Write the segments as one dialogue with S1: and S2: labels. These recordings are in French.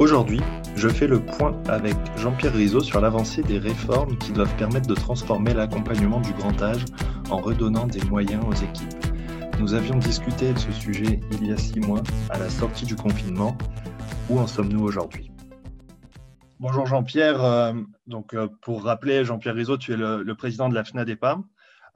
S1: Aujourd'hui, je fais le point avec Jean-Pierre Rizot sur l'avancée des réformes qui doivent permettre de transformer l'accompagnement du grand âge en redonnant des moyens aux équipes. Nous avions discuté de ce sujet il y a six mois, à la sortie du confinement. Où en sommes-nous aujourd'hui? Bonjour Jean-Pierre. Euh, donc, euh, pour rappeler, Jean-Pierre Rizot, tu es le, président de la FNADEPA.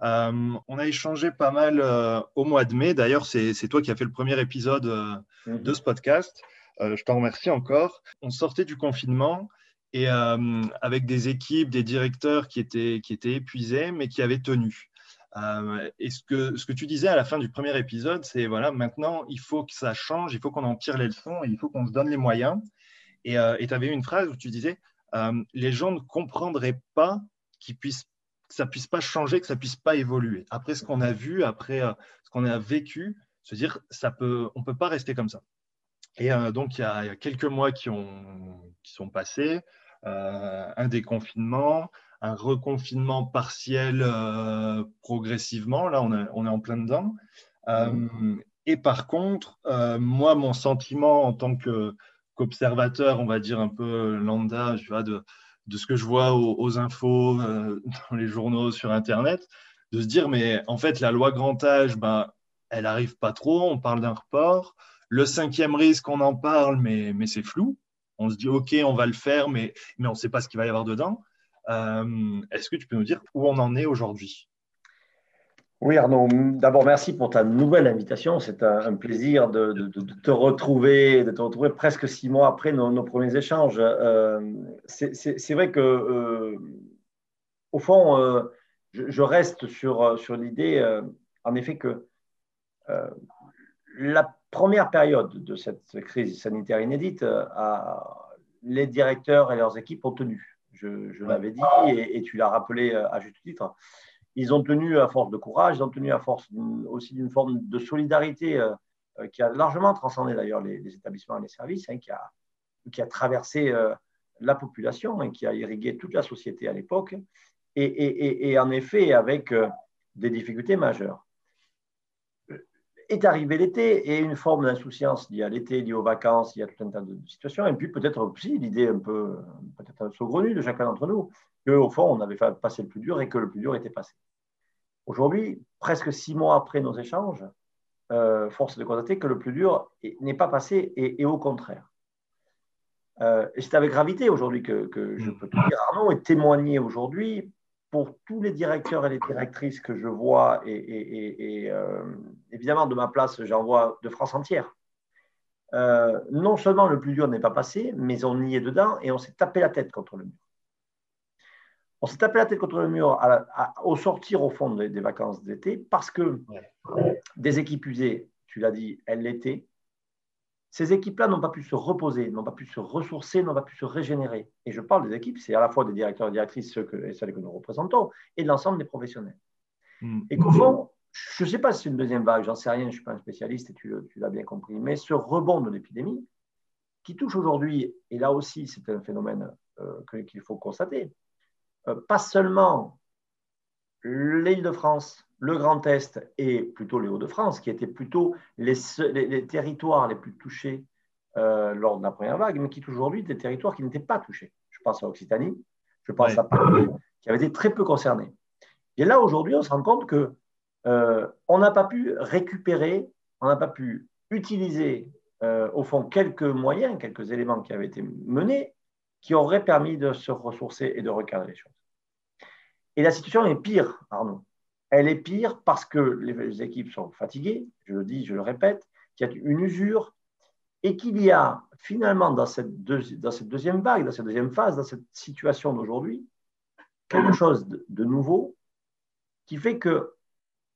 S1: Euh, on a échangé pas mal euh, au mois de mai. D'ailleurs, c'est toi qui as fait le premier épisode euh, mhm. de ce podcast. Je t'en remercie encore. On sortait du confinement et avec des équipes, des directeurs qui étaient, qui étaient épuisés, mais qui avaient tenu. et ce que, ce que tu disais à la fin du premier épisode, c'est voilà, maintenant, il faut que ça change, il faut qu'on en tire les leçons, et il faut qu'on se donne les moyens. Et tu avais une phrase où tu disais les gens ne comprendraient pas qu'ils puissent que ça puisse pas changer, que ça puisse pas évoluer. Après ce qu'on a vu, après euh, ce qu'on a vécu, se dire ça peut, on peut pas rester comme ça. Et euh, donc il y, a, quelques mois qui, ont, qui sont passés, euh, un déconfinement, un reconfinement partiel progressivement. Là, on, on, est en plein dedans. et par contre, moi, mon sentiment en tant qu'observateur, on va dire un peu lambda, de, de ce que je vois aux, infos, euh, dans les journaux, sur Internet, de se dire, mais en fait, la loi grand âge, ben, elle n'arrive pas trop, on parle d'un report. Le cinquième risque, on en parle, mais, mais c'est flou. On se dit, OK, on va le faire, mais, mais on ne sait pas ce qu'il va y avoir dedans. Euh, est-ce que tu peux nous dire où on en est aujourd'hui?
S2: Oui, Arnaud, d'abord, merci pour ta nouvelle invitation. C'est un, plaisir de, te retrouver, de te retrouver presque six mois après nos, premiers échanges. Euh, c'est vrai que, euh, au fond, euh, je, reste sur, sur l'idée, en effet, que la première période de cette crise sanitaire inédite, les directeurs et leurs équipes ont tenu. Je, l'avais dit et, et tu l'as rappelé à juste titre ils ont tenu à force de courage, ils ont tenu à force aussi d'une forme de solidarité euh, euh, qui a largement transcendé d'ailleurs les, établissements et les services, hein, qui, a, qui, a, traversé euh, la population et qui a irrigué toute la société à l'époque, et, et, en effet avec des difficultés majeures. Est arrivé l'été et une forme d'insouciance liée à l'été, liée aux vacances, il y a tout un tas de situations, et puis peut-être aussi l'idée un peu peut-être saugrenue de chacun d'entre nous qu'au fond on avait passé le plus dur et que le plus dur était passé. Aujourd'hui, presque six mois après nos échanges, euh, force est de constater que le plus dur n'est pas passé et, au contraire. Euh, et c'est avec gravité aujourd'hui que, je peux te dire, Arnaud, et témoigner aujourd'hui pour tous les directeurs et les directrices que je vois, et, euh, évidemment de ma place, j'en vois de France entière. non seulement le plus dur n'est pas passé, mais on y est dedans et on s'est tapé la tête contre le mur. On s'est tapé la tête contre le mur au sortir au fond des, vacances d'été parce que des équipes usées, tu l'as dit, elles l'étaient. Ces équipes-là n'ont pas pu se reposer, n'ont pas pu se ressourcer, n'ont pas pu se régénérer. Et je parle des équipes, c'est à la fois des directeurs et directrices, ceux que, celles que nous représentons, et de l'ensemble des professionnels. Hmm. Et qu'au fond, je ne sais pas si c'est une deuxième vague, j'en sais rien, je ne suis pas un spécialiste et tu, l'as bien compris, mais ce rebond de l'épidémie qui touche aujourd'hui, et là aussi c'est un phénomène euh, qu'il faut constater, euh, pas seulement l'île de France, le Grand Est et plutôt les Hauts-de-France, qui étaient plutôt les, territoires les plus touchés euh, lors de la première vague, mais qui sont aujourd'hui des territoires qui n'étaient pas touchés. Je pense à Occitanie, je pense à Paris, qui avait été très peu concernés. Et là, aujourd'hui, on se rend compte que euh, on n'a pas pu récupérer, on n'a pas pu utiliser, au fond, quelques moyens, quelques éléments qui avaient été menés, qui auraient permis de se ressourcer et de recadrer les choses. Et la situation est pire, Arnaud. Elle est pire parce que les équipes sont fatiguées, je le dis, je le répète, qu'il y a une usure et qu'il y a finalement dans cette, deuxième vague, dans cette deuxième phase, dans cette situation d'aujourd'hui, quelque chose de, nouveau qui fait que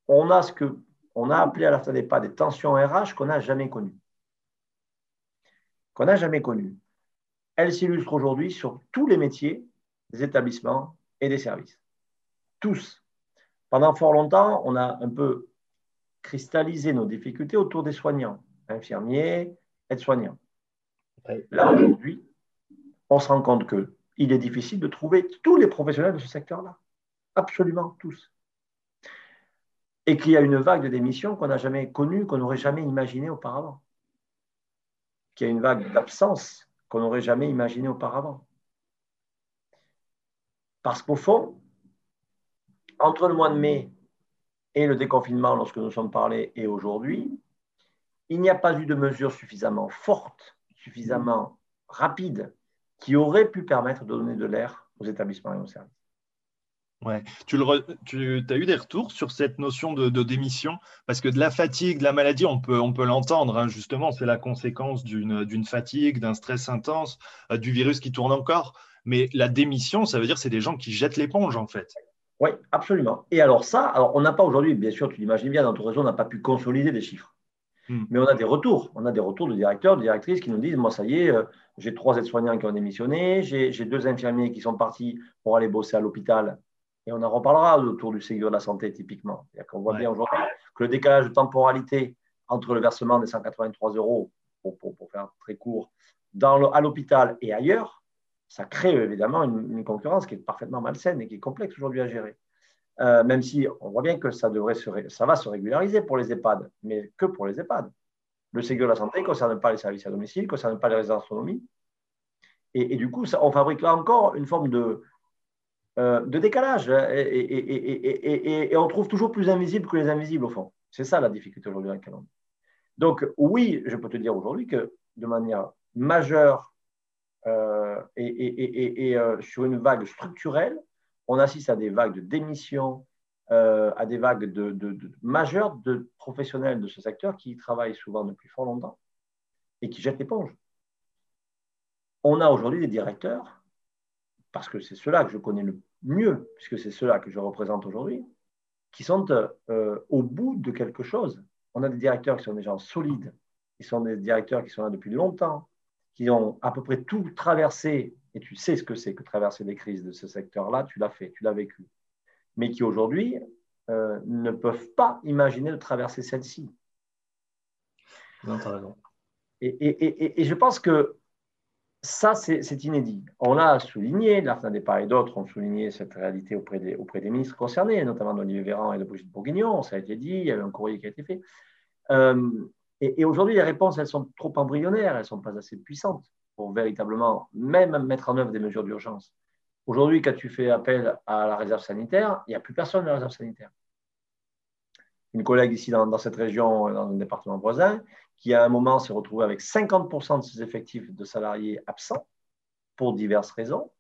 S2: on a ce que on a appelé à la fin des pas des tensions RH qu'on n'a jamais connues. Qu'on n'a jamais connues. elle s'illustre aujourd'hui sur tous les métiers des établissements et des services. Tous. Pendant fort longtemps, on a un peu cristallisé nos difficultés autour des soignants, infirmiers, aides-soignants. Là, aujourd'hui, on se rend compte qu'il est difficile de trouver tous les professionnels de ce secteur-là. Absolument tous. Et qu'il y a une vague de démissions qu'on n'a jamais connue, qu'on n'aurait jamais imaginée auparavant. Qu'il y a une vague d'absence qu'on n'aurait jamais imaginée auparavant. Parce qu'au fond, entre le mois de mai et le déconfinement, lorsque nous sommes parlés, et aujourd'hui, il n'y a pas eu de mesures suffisamment fortes, suffisamment rapides, qui auraient pu permettre de donner de l'air aux établissements et aux services.
S1: Ouais. Tu, as eu des retours sur cette notion de, démission? Parce que de la fatigue, de la maladie, on peut, l'entendre, hein, justement, c'est la conséquence d'une fatigue, d'un stress intense, euh, du virus qui tourne encore. Mais la démission, ça veut dire que c'est des gens qui jettent l'éponge, en fait.
S2: Oui, absolument. Et alors ça, alors on n'a pas aujourd'hui, bien sûr, tu l'imagines bien, dans notre réseau, on n'a pas pu consolider des chiffres. Hmm. Mais on a des retours. On a des retours de directeurs, de directrices qui nous disent, moi, ça y est, euh, j'ai trois aides-soignants qui ont démissionné, j'ai deux infirmiers qui sont partis pour aller bosser à l'hôpital et on en reparlera autour du Ségur de la santé, typiquement. On voit bien aujourd'hui que le décalage de temporalité entre le versement des 183 euros, pour, faire très court, dans à l'hôpital et ailleurs, ça crée évidemment une, concurrence qui est parfaitement malsaine et qui est complexe aujourd'hui à gérer. Euh, même si on voit bien que ça, devrait ça va se régulariser pour les EHPAD, mais que pour les EHPAD. Le Ségur de la santé ne concerne pas les services à domicile, ne concerne pas les résidences autonomie. Et, et, du coup, ça, on fabrique là encore une forme de, euh, de décalage. Hein, et, on trouve toujours plus invisible que les invisibles, au fond. C'est ça la difficulté aujourd'hui avec la Donc, oui, je peux te dire aujourd'hui que de manière majeure euh, et, euh, sur une vague structurelle, on assiste à des vagues de démission, à des vagues de, majeures de professionnels de ce secteur qui travaillent souvent depuis fort longtemps et qui jettent l'éponge. On a aujourd'hui des directeurs parce que c'est ceux-là que je connais le mieux, puisque c'est ceux-là que je représente aujourd'hui, qui sont euh, au bout de quelque chose. On a des directeurs qui sont des gens solides, qui sont des directeurs qui sont là depuis longtemps, qui ont à peu près tout traversé, et tu sais ce que c'est que traverser des crises de ce secteur-là, tu l'as fait, tu l'as vécu, mais qui aujourd'hui euh, ne peuvent pas imaginer de traverser celle-ci.
S1: Non, tu as raison.
S2: Et, et, et, je pense que ça, c'est inédit. On l'a souligné, la FNADEPA et d'autres ont souligné cette réalité auprès des, auprès des ministres concernés, notamment d'Olivier Véran et de Brigitte Bourguignon, ça a été dit, il y a eu un courrier qui a été fait. Euh, et, aujourd'hui, les réponses, elles sont trop embryonnaires, elles ne sont pas assez puissantes pour véritablement même mettre en œuvre des mesures d'urgence. Aujourd'hui, quand tu fais appel à la réserve sanitaire, il n'y a plus personne de la réserve sanitaire. Une collègue ici dans, dans cette région, dans un département voisin, qui à un moment s'est retrouvé avec 50% de ses effectifs de salariés absents pour diverses raisons.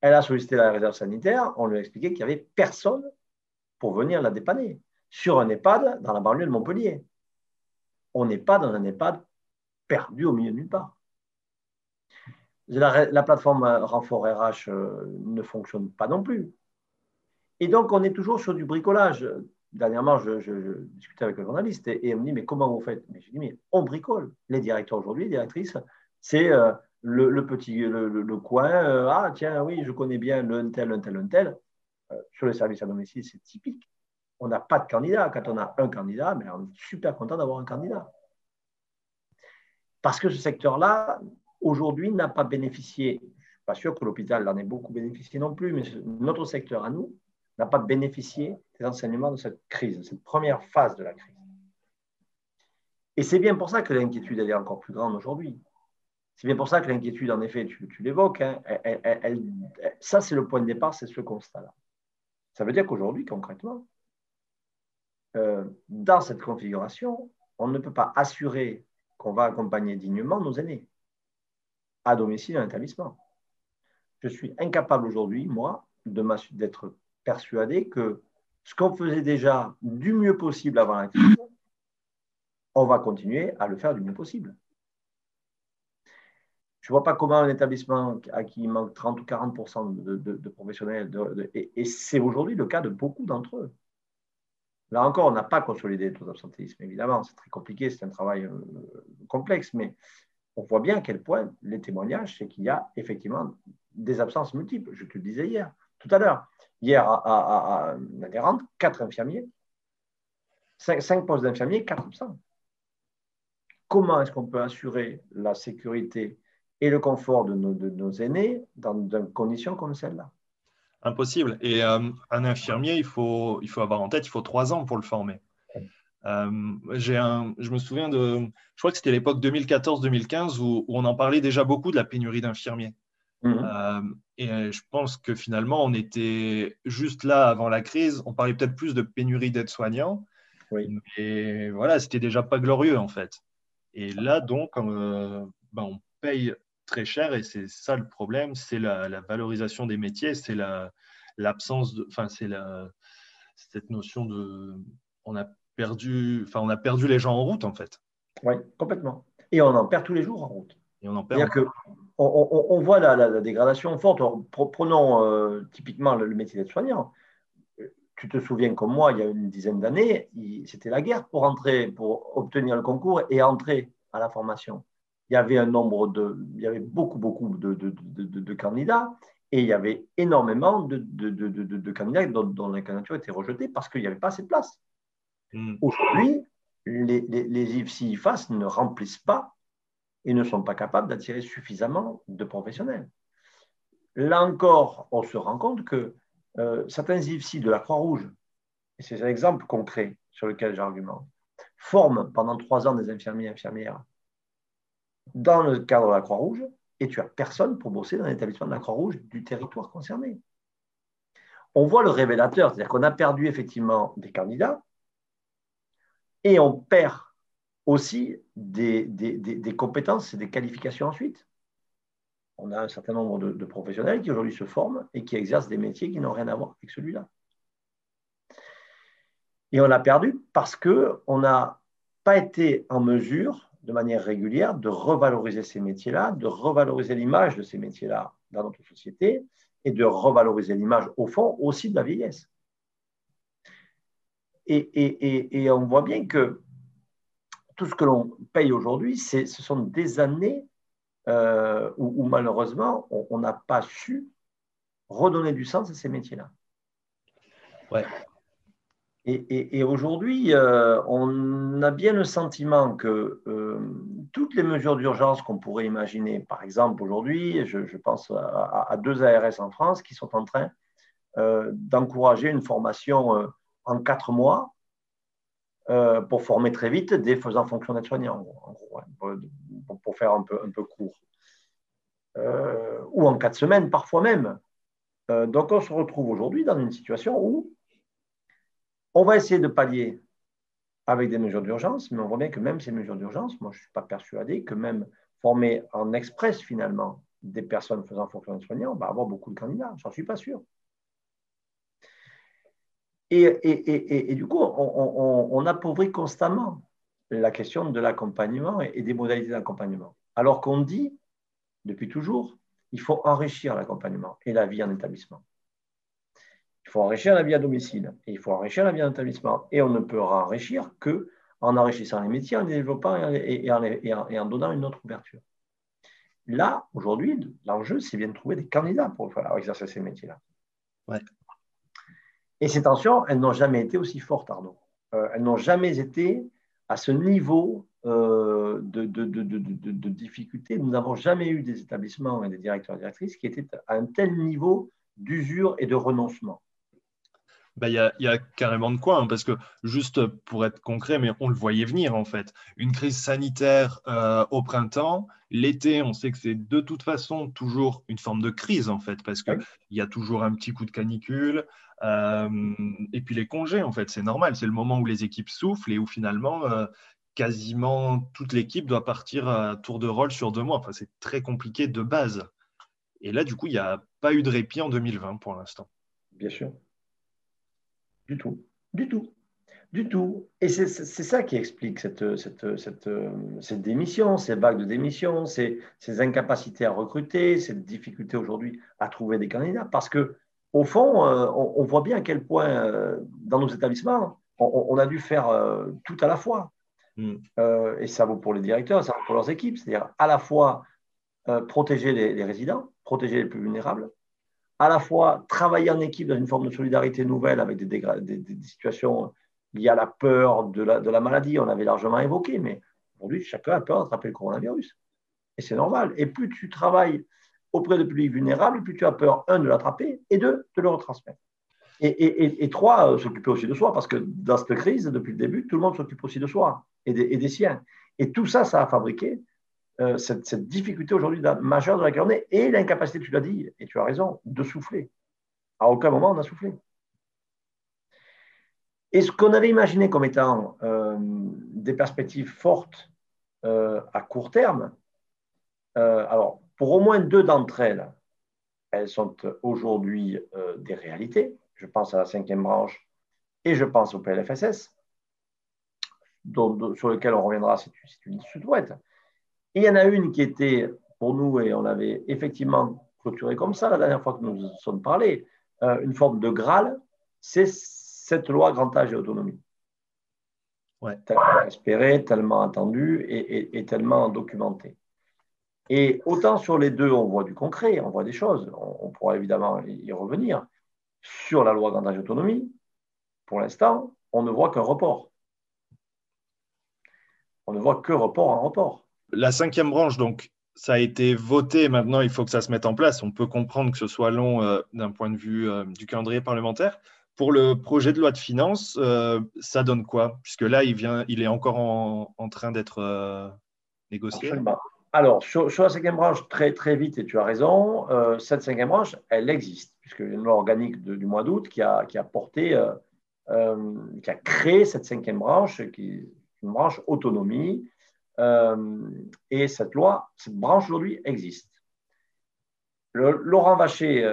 S2: Elle a sollicité la réserve sanitaire, on lui a expliqué qu'il n'y avait personne pour venir la dépanner sur un EHPAD dans la banlieue de Montpellier. On n'est pas dans un EHPAD perdu au milieu de nulle part. La, plateforme Renfort RH euh, ne fonctionne pas non plus. Et donc, on est toujours sur du bricolage dernièrement, je, discutais avec un journaliste et, on me dit Mais comment vous faites? Mais je dis Mais on bricole. Les directeurs aujourd'hui, les directrices, c'est euh, le, petit coin. Euh, ah, tiens, oui, je connais bien le tel, un tel, un tel. Euh, sur les services à domicile, c'est typique. On n'a pas de candidat. Quand on a un candidat, mais on est super content d'avoir un candidat. Parce que ce secteur-là, aujourd'hui, n'a pas bénéficié. Je ne suis pas sûr que l'hôpital en ait beaucoup bénéficié non plus, mais notre secteur à nous, n'a pas bénéficié des enseignements de cette crise, de cette première phase de la crise. Et c'est bien pour ça que l'inquiétude est encore plus grande aujourd'hui. C'est bien pour ça que l'inquiétude, en effet, tu, l'évoques, hein, ça c'est le point de départ, c'est ce constat-là. Ça veut dire qu'aujourd'hui, concrètement, euh, dans cette configuration, on ne peut pas assurer qu'on va accompagner dignement nos aînés à domicile en établissement. Je suis incapable aujourd'hui, moi, d'être persuadé que ce qu'on faisait déjà du mieux possible avant la crise, on va continuer à le faire du mieux possible. Je ne vois pas comment un établissement à qui il manque 30 ou 40 de, professionnels, et, c'est aujourd'hui le cas de beaucoup d'entre eux. Là encore, on n'a pas consolidé le taux d'absentéisme, évidemment, c'est très compliqué, c'est un travail euh, complexe, mais on voit bien à quel point les témoignages, c'est qu'il y a effectivement des absences multiples. Je te le disais hier, tout à l'heure. Hier, à, à, à quatre infirmiers, cinq, postes d'infirmiers, quatre absents. Comment est-ce qu'on peut assurer la sécurité et le confort de nos, aînés dans des conditions comme celle-là?
S1: Impossible. Et euh, un infirmier, il faut, il faut avoir en tête, il faut trois ans pour le former. Euh, un, je me souviens de, je crois que c'était l'époque 2014-2015 où, on en parlait déjà beaucoup de la pénurie d'infirmiers. Mhm. Euh, et je pense que finalement, on était juste là avant la crise. On parlait peut-être plus de pénurie d'aides-soignants. Oui. Mais voilà, c'était déjà pas glorieux en fait. Et là, donc, euh, ben, on paye très cher et c'est ça le problème, c'est la, valorisation des métiers, c'est l'absence de, enfin, c'est cette notion de, on a perdu, enfin, on a perdu les gens en route, en fait.
S2: Oui, complètement. Et on en perd tous les jours en route.
S1: Et on en perd.
S2: Que on, voit la, dégradation forte. Prenons euh, typiquement le, métier d'aide-soignant. Tu te souviens comme moi, il y a une dizaine d'années, c'était la guerre pour entrer, pour obtenir le concours et entrer à la formation. Il y avait un nombre de, il y avait beaucoup, beaucoup de, de, candidats et il y avait énormément de, candidats dont, dont la candidature était rejetée parce qu'il n'y avait pas assez de place. Mm. Aujourd'hui, les, les, les IFSI-IFAS ne remplissent pas et ne sont pas capables d'attirer suffisamment de professionnels. Là encore, on se rend compte que euh, certains IFSI de la Croix-Rouge, et c'est un exemple concret sur lequel j'argumente, forment pendant trois ans des infirmiers et infirmières dans le cadre de la Croix-Rouge et tu as personne pour bosser dans l'établissement de la Croix-Rouge du territoire concerné. On voit le révélateur, c'est-à-dire qu'on a perdu effectivement des candidats, et on perd aussi des, compétences et des qualifications ensuite. On a un certain nombre de, professionnels qui aujourd'hui se forment et qui exercent des métiers qui n'ont rien à voir avec celui-là. Et on l'a perdu parce qu'on n'a pas été en mesure, de manière régulière, de revaloriser ces métiers-là, de revaloriser l'image de ces métiers-là dans notre société et de revaloriser l'image, au fond, aussi de la vieillesse. Et, on voit bien que tout ce que l'on paye aujourd'hui, ce sont des années euh, où, malheureusement, on n'a pas su redonner du sens à ces métiers-là.
S1: Ouais.
S2: Et, aujourd'hui, euh, on a bien le sentiment que euh, toutes les mesures d'urgence qu'on pourrait imaginer, par exemple aujourd'hui, je, pense à, deux ARS en France qui sont en train d'encourager une formation en quatre mois euh, pour former très vite des faisant fonction d'aide-soignant, pour, faire un peu, un peu court. Euh, ou en quatre semaines, parfois même. Euh, donc on se retrouve aujourd'hui dans une situation où on va essayer de pallier avec des mesures d'urgence, mais on voit bien que même ces mesures d'urgence, moi je ne suis pas persuadé que même former en express finalement des personnes faisant fonction d'aide-soignant, on va avoir beaucoup de candidats, j'en suis pas sûr. Et, du coup, on, appauvrit constamment la question de l'accompagnement et, des modalités d'accompagnement. Alors qu'on dit, depuis toujours, il faut enrichir l'accompagnement et la vie en établissement. Il faut enrichir la vie à domicile et il faut enrichir la vie en établissement. Et on ne peut enrichir que en enrichissant les métiers, en les développant et, en, donnant une autre ouverture. Là, aujourd'hui, l'enjeu, c'est bien de trouver des candidats pour exercer ces métiers-là.
S1: Ouais.
S2: Et ces tensions, elles n'ont jamais été aussi fortes, Arnaud. Euh, elles n'ont jamais été à ce niveau euh, de, de, difficulté. Nous n'avons jamais eu des établissements et des directeurs et directrices qui étaient à un tel niveau d'usure et de renoncement.
S1: Bah, il y, a, carrément de quoi, hein, parce que juste pour être concret, mais on le voyait venir en fait. Une crise sanitaire euh, au printemps, l'été, on sait que c'est de toute façon toujours une forme de crise en fait, parce qu'il il y a toujours un petit coup de canicule, euh, et puis les congés en fait, c'est normal, c'est le moment où les équipes soufflent et où finalement euh, quasiment toute l'équipe doit partir à tour de rôle sur deux mois. Enfin, c'est très compliqué de base. Et là, du coup, il n'y a pas eu de répit en 2020 pour l'instant.
S2: Bien sûr. Du tout. Du tout. Du tout. Et c'est ça qui explique cette, cette, cette, cette, démission, ces vagues de démission, ces, ces, incapacités à recruter, cette difficulté aujourd'hui à trouver des candidats. Parce que, au fond, euh, on, voit bien à quel point, euh, dans nos établissements, on, a dû faire euh, tout à la fois. Mm. Euh, et ça vaut pour les directeurs, ça vaut pour leurs équipes. C'est-à-dire à la fois euh, protéger les, résidents, protéger les plus vulnérables, à la fois travailler en équipe dans une forme de solidarité nouvelle avec des, situations liées à la peur de la, maladie, on avait largement évoqué, mais aujourd'hui, chacun a peur d'attraper le coronavirus. Et c'est normal. Et plus tu travailles auprès de publics vulnérables, plus tu as peur, un, de l'attraper, et deux, de le retransmettre. Et, trois, euh, s'occuper aussi de soi, parce que dans cette crise, depuis le début, tout le monde s'occupe aussi de soi et des, siens. Et tout ça, ça a fabriqué euh, cette, difficulté aujourd'hui majeure de la journée et l'incapacité, tu l'as dit, et tu as raison, de souffler. À aucun moment, on a soufflé. Et ce qu'on avait imaginé comme étant euh, des perspectives fortes à court terme, alors pour au moins deux d'entre elles, elles sont aujourd'hui des réalités je pense à la cinquième branche et je pense au PLFSS, sur lequel on reviendra si tu, si tu souhaites. Et il y en a une qui était pour nous, et on l'avait effectivement clôturé comme ça la dernière fois que nous nous sommes parlé, euh, une forme de Graal, c'est cette loi grand âge et autonomie. Ouais. Tellement espérée, tellement attendue et, tellement documentée. Et autant sur les deux, on voit du concret, on voit des choses, on pourra évidemment y revenir, sur la loi grand âge autonomie, pour l'instant, on ne voit qu'un report. On ne voit que report en report.
S1: La cinquième branche, donc, ça a été voté. Maintenant, il faut que ça se mette en place. On peut comprendre que ce soit long euh, d'un point de vue euh, du calendrier parlementaire. Pour le projet de loi de finances, euh, ça donne quoi? Puisque là, il, vient, il est encore en, train d'être négocié.
S2: Alors, sur, la cinquième branche, très, vite, et tu as raison, cette cinquième branche, elle existe, puisque une loi organique du mois d'août qui a, a porté, qui a créé cette cinquième branche, qui est une branche autonomie. Et cette loi, cette branche aujourd'hui existe. Laurent Vacher,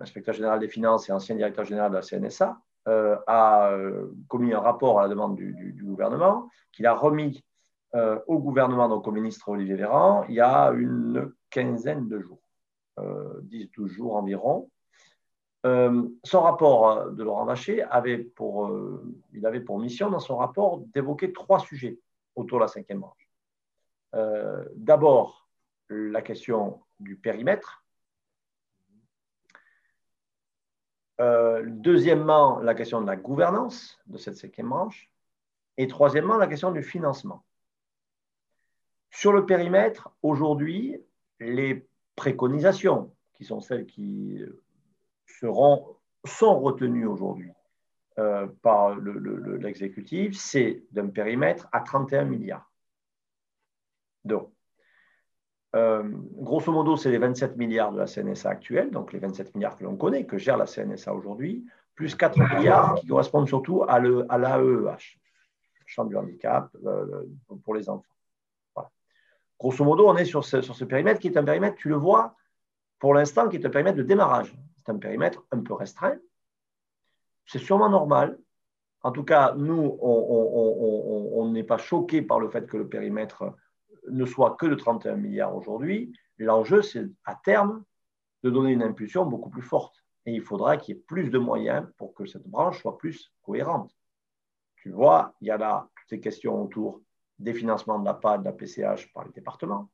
S2: inspecteur général des finances et ancien directeur général de la CNSA, a commis un rapport à la demande du, gouvernement qu'il a remis euh, au gouvernement, donc au ministre Olivier Véran, il y a une quinzaine de jours, euh, 10-12 jours environ. Euh, son rapport de Laurent Vacher avait pour, euh, il avait pour mission dans son rapport d'évoquer trois sujets autour de la cinquième branche. D'abord, la question du périmètre. deuxièmement, la question de la gouvernance de cette cinquième branche. Et troisièmement, la question du financement. Sur le périmètre, aujourd'hui, les préconisations, qui sont celles qui sont retenues aujourd'hui euh, par l'exécutif, c'est d'un périmètre à 31 milliards d'euros. Euh, grosso modo, c'est les 27 milliards de la CNSA actuelle, donc les 27 milliards que l'on connaît, que gère la CNSA aujourd'hui, plus 4 milliards qui correspondent surtout à l'AEEH, champ du handicap euh, pour les enfants. Grosso modo, on est sur ce, sur ce périmètre qui est un périmètre, tu le vois, pour l'instant, qui est un périmètre de démarrage. C'est un périmètre un peu restreint. C'est sûrement normal. En tout cas, nous, on n'est pas choqué par le fait que le périmètre ne soit que de 31 milliards aujourd'hui. L'enjeu, c'est à terme de donner une impulsion beaucoup plus forte. Et il faudra qu'il y ait plus de moyens pour que cette branche soit plus cohérente. Tu vois, il y a là toutes ces questions autour des financements de la PAD, de la PCH par les départements,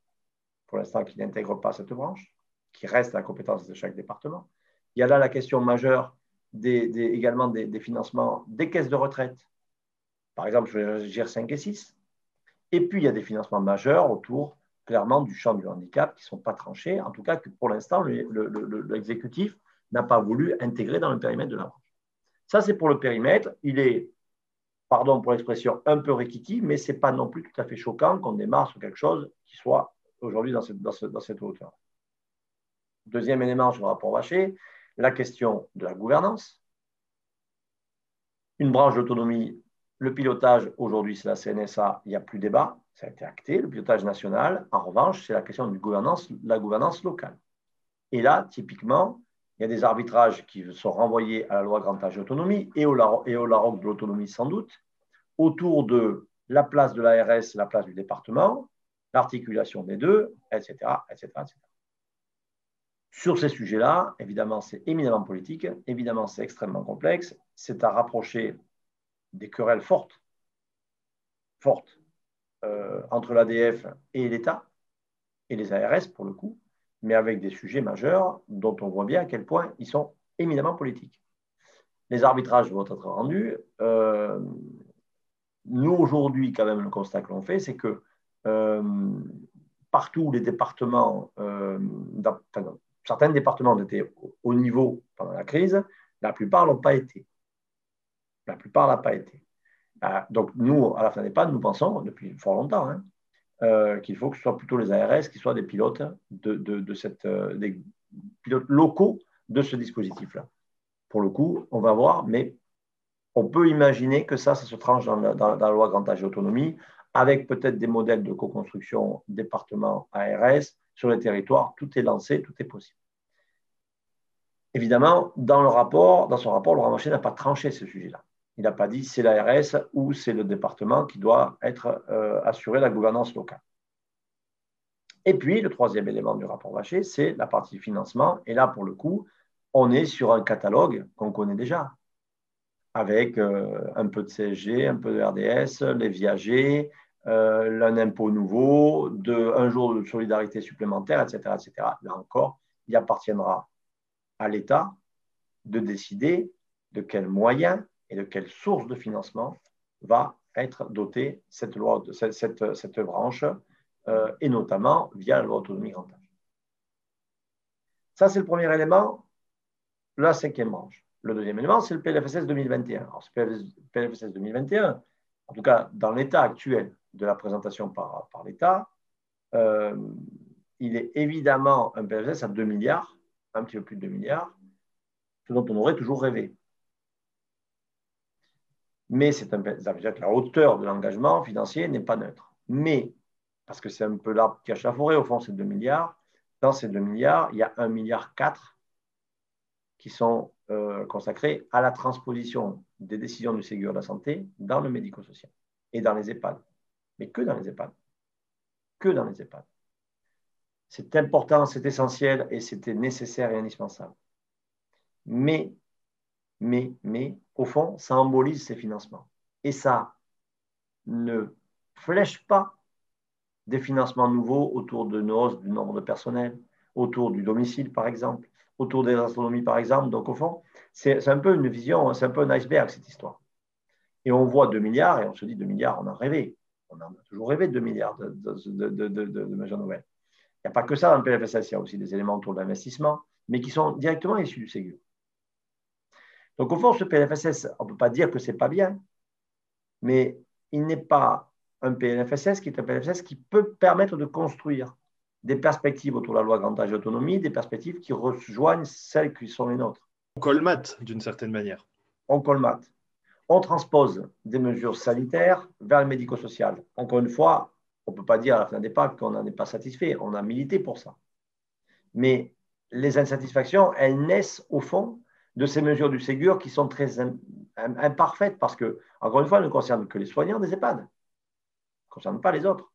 S2: pour l'instant qui n'intègrent pas cette branche, qui reste la compétence de chaque département. Il y a là la question majeure également des, financements des caisses de retraite, par exemple sur les GIR 5 et 6. Et puis, il y a des financements majeurs autour, clairement, du champ du handicap qui ne sont pas tranchés, en tout cas que pour l'instant, l'exécutif n'a pas voulu intégrer dans le périmètre de la branche. Ça, c'est pour le périmètre. Il est pardon pour l'expression, un peu rikiki, mais ce n'est pas non plus tout à fait choquant qu'on démarre sur quelque chose qui soit aujourd'hui dans cette, dans, cette hauteur. Deuxième élément sur le rapport Vacher, la question de la gouvernance. Une branche d'autonomie, le pilotage, aujourd'hui c'est la CNSA, il n'y a plus débat, ça a été acté, le pilotage national. En revanche, c'est la question de la gouvernance locale. Et là, typiquement, il y a des arbitrages qui sont renvoyés à la loi grand âge autonomie et au, et au LAROC de l'autonomie sans doute, autour de la place de l'ARS, la place du département, l'articulation des deux, etc., etc., etc. Sur ces sujets-là, évidemment, c'est éminemment politique, évidemment, c'est extrêmement complexe, c'est à rapprocher des querelles fortes, fortes, euh, entre l'ADF et l'État, et les ARS pour le coup, mais avec des sujets majeurs dont on voit bien à quel point ils sont éminemment politiques. Les arbitrages vont être rendus. Euh, nous, aujourd'hui, quand même, le constat que l'on fait, c'est que euh, partout où les départements, certains départements étaient au niveau pendant la crise, la plupart l'ont pas été. La plupart l'ont pas été. donc, nous, à la fin des pannes, nous pensons, depuis fort longtemps, hein, euh, qu'il faut que ce soit plutôt les ARS qui soient des pilotes, de, cette, euh, des pilotes locaux de ce dispositif-là. Pour le coup, on va voir, mais on peut imaginer que ça, ça se tranche dans la, loi grand âge et autonomie, avec peut-être des modèles de co-construction département ARS sur les territoires. Tout est lancé, tout est possible. Évidemment, dans le rapport, dans son rapport, Laurent Marché n'a pas tranché ce sujet-là. Il n'a pas dit c'est l'ARS ou c'est le département qui doit être euh, assuré la gouvernance locale. Et puis, le troisième élément du rapport Vacher, c'est la partie financement. Et là, pour le coup, on est sur un catalogue qu'on connaît déjà, avec euh, un peu de CSG, un peu de RDS, les viagers, euh, un impôt nouveau, un jour de solidarité supplémentaire, etc., etc. Là encore, il appartiendra à l'État de décider de quels moyens et de quelle source de financement va être dotée cette, loi, cette, cette, branche, euh, et notamment via la loi autonomie grand âge. Ça, c'est le premier élément, la cinquième branche. Le deuxième élément, c'est le PLFSS 2021. Alors, ce PLFSS 2021, en tout cas dans l'état actuel de la présentation par, par l'État, euh, il est évidemment un PLFSS à 2 milliards, un petit peu plus de 2 milliards, ce dont on aurait toujours rêvé mais c'est un, ça veut dire que la hauteur de l'engagement financier n'est pas neutre. Mais, parce que c'est un peu l'arbre qui cache la forêt, au fond, c'est 2 milliards. Dans ces 2 milliards, il y a 1,4 milliard qui sont euh, consacrés à la transposition des décisions du Ségur de la santé dans le médico-social et dans les EHPAD. Mais que dans les EHPAD. Que dans les EHPAD. C'est important, c'est essentiel et c'était nécessaire et indispensable. Mais mais, mais au fond, ça embolise ces financements. Et ça ne flèche pas des financements nouveaux autour de nos hausses du nombre de personnel, autour du domicile, par exemple, autour des astronomies, par exemple. Donc, au fond, c'est un peu une vision, c'est un peu un iceberg, cette histoire. Et on voit 2 milliards et on se dit 2 milliards, on a rêvé. On a toujours rêvé de 2 milliards de, de, de, nouvelles. Il n'y a pas que ça dans le PLFSS, il y a aussi des éléments autour de l'investissement, mais qui sont directement issus du Ségur. Donc, au fond, ce PLFSS, on ne peut pas dire que ce n'est pas bien, mais il n'est pas un PLFSS qui est un PLFSS qui peut permettre de construire des perspectives autour de la loi grand âge et autonomie, des perspectives qui rejoignent celles qui sont les nôtres.
S1: On colmate d'une certaine manière.
S2: On colmate. On transpose des mesures sanitaires vers le médico-social. Encore une fois, on ne peut pas dire à la fin des pas qu'on n'en est pas satisfait. On a milité pour ça. Mais les insatisfactions, elles naissent au fond de ces mesures du Ségur qui sont très imparfaites parce que, encore une fois, elles ne concernent que les soignants des EHPAD. Elles ne concernent pas les autres.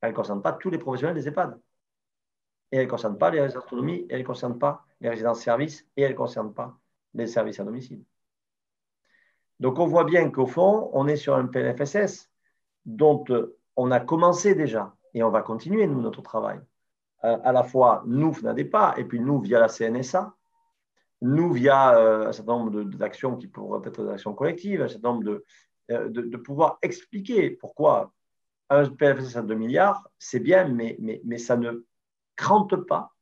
S2: Elles ne concernent pas tous les professionnels des EHPAD. Et elles ne concernent pas les astronomies, et elles ne concernent pas les résidences-services, et elles ne concernent pas les services à domicile. Donc on voit bien qu'au fond, on est sur un PLFSS dont on a commencé déjà, et on va continuer, nous, notre travail. Euh, à la fois, nous, FNADEPA, et puis nous, via la CNSA, nous, via euh, un certain nombre d'actions qui pourraient être des actions collectives, un certain nombre euh, de, de, pouvoir expliquer pourquoi un PLFSS à 2 milliards, c'est bien, mais, mais, mais ça ne crante pas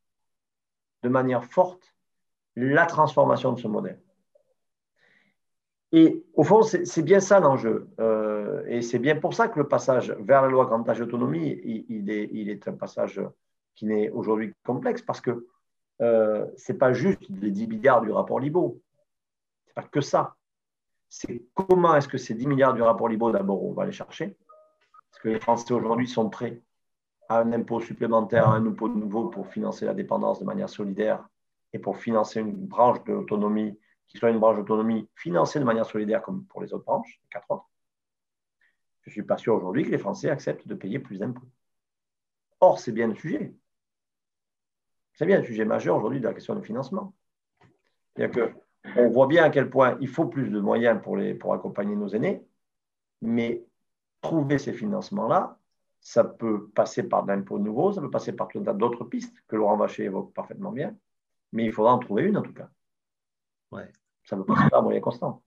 S2: de manière forte la transformation de ce modèle. Et au fond, c'est bien ça l'enjeu. Euh, et c'est bien pour ça que le passage vers la loi grand âge autonomie, il, est, il est un passage qui n'est aujourd'hui complexe parce que euh, ce n'est pas juste les 10 milliards du rapport Libo. Ce n'est pas que ça. C'est comment est-ce que ces 10 milliards du rapport Libo, d'abord, on va les chercher? Parce que les Français aujourd'hui sont prêts à un impôt supplémentaire, un impôt nouveau pour financer la dépendance de manière solidaire et pour financer une branche d'autonomie qui soit une branche d'autonomie financée de manière solidaire comme pour les autres branches, les quatre autres. Je ne suis pas sûr aujourd'hui que les Français acceptent de payer plus d'impôts. Or, c'est bien le sujet. C'est bien un sujet majeur aujourd'hui de la question du financement. Que, on voit bien à quel point il faut plus de moyens pour, les, pour accompagner nos aînés, mais trouver ces financements-là, ça peut passer par de l'impôt nouveau, ça peut passer par tout un tas d'autres pistes que Laurent Vacher évoque parfaitement bien, mais il faudra en trouver une en tout cas. Ouais. Ça ne peut passer par un moyen constant.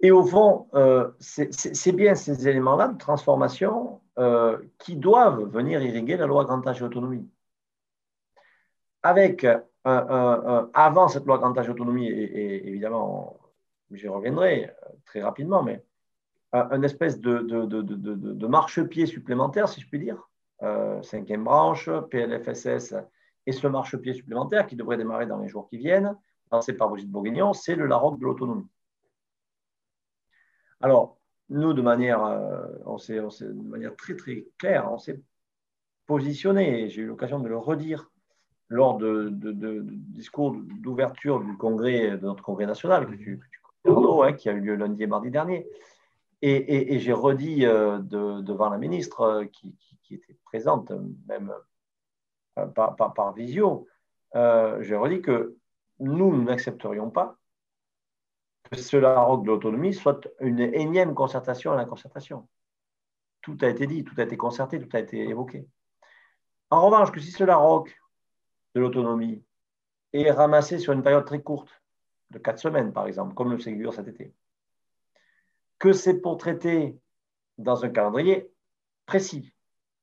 S2: Et au fond, euh, c'est bien ces éléments-là de transformation euh, qui doivent venir irriguer la loi grand âge et autonomie. Avec, avant cette loi grand âge et autonomie, et, évidemment, j'y reviendrai euh, très rapidement, mais un espèce de, de, de, marchepied supplémentaire, si je puis dire, cinquième branche, PLFSS, et ce marchepied supplémentaire qui devrait démarrer dans les jours qui viennent, lancé par Brigitte Bourguignon, c'est le Larocque de l'autonomie. Alors, nous, de manière, euh, on de manière très très claire, on s'est positionné, j'ai eu l'occasion de le redire lors de, discours d'ouverture du congrès, de notre congrès national, que tu, hein, qui a eu lieu lundi et mardi dernier. Et, j'ai redit euh, devant la ministre euh, qui, était présente, même par, par, visio, j'ai redit que nous, nous n'accepterions pas cela roque de l'autonomie soit une énième concertation à la concertation. Tout a été dit, tout a été concerté, tout a été évoqué. En revanche, que si cela roque de l'autonomie est ramassé sur une période très courte, de quatre semaines par exemple, comme le Ségur cet été, que c'est pour traiter dans un calendrier précis,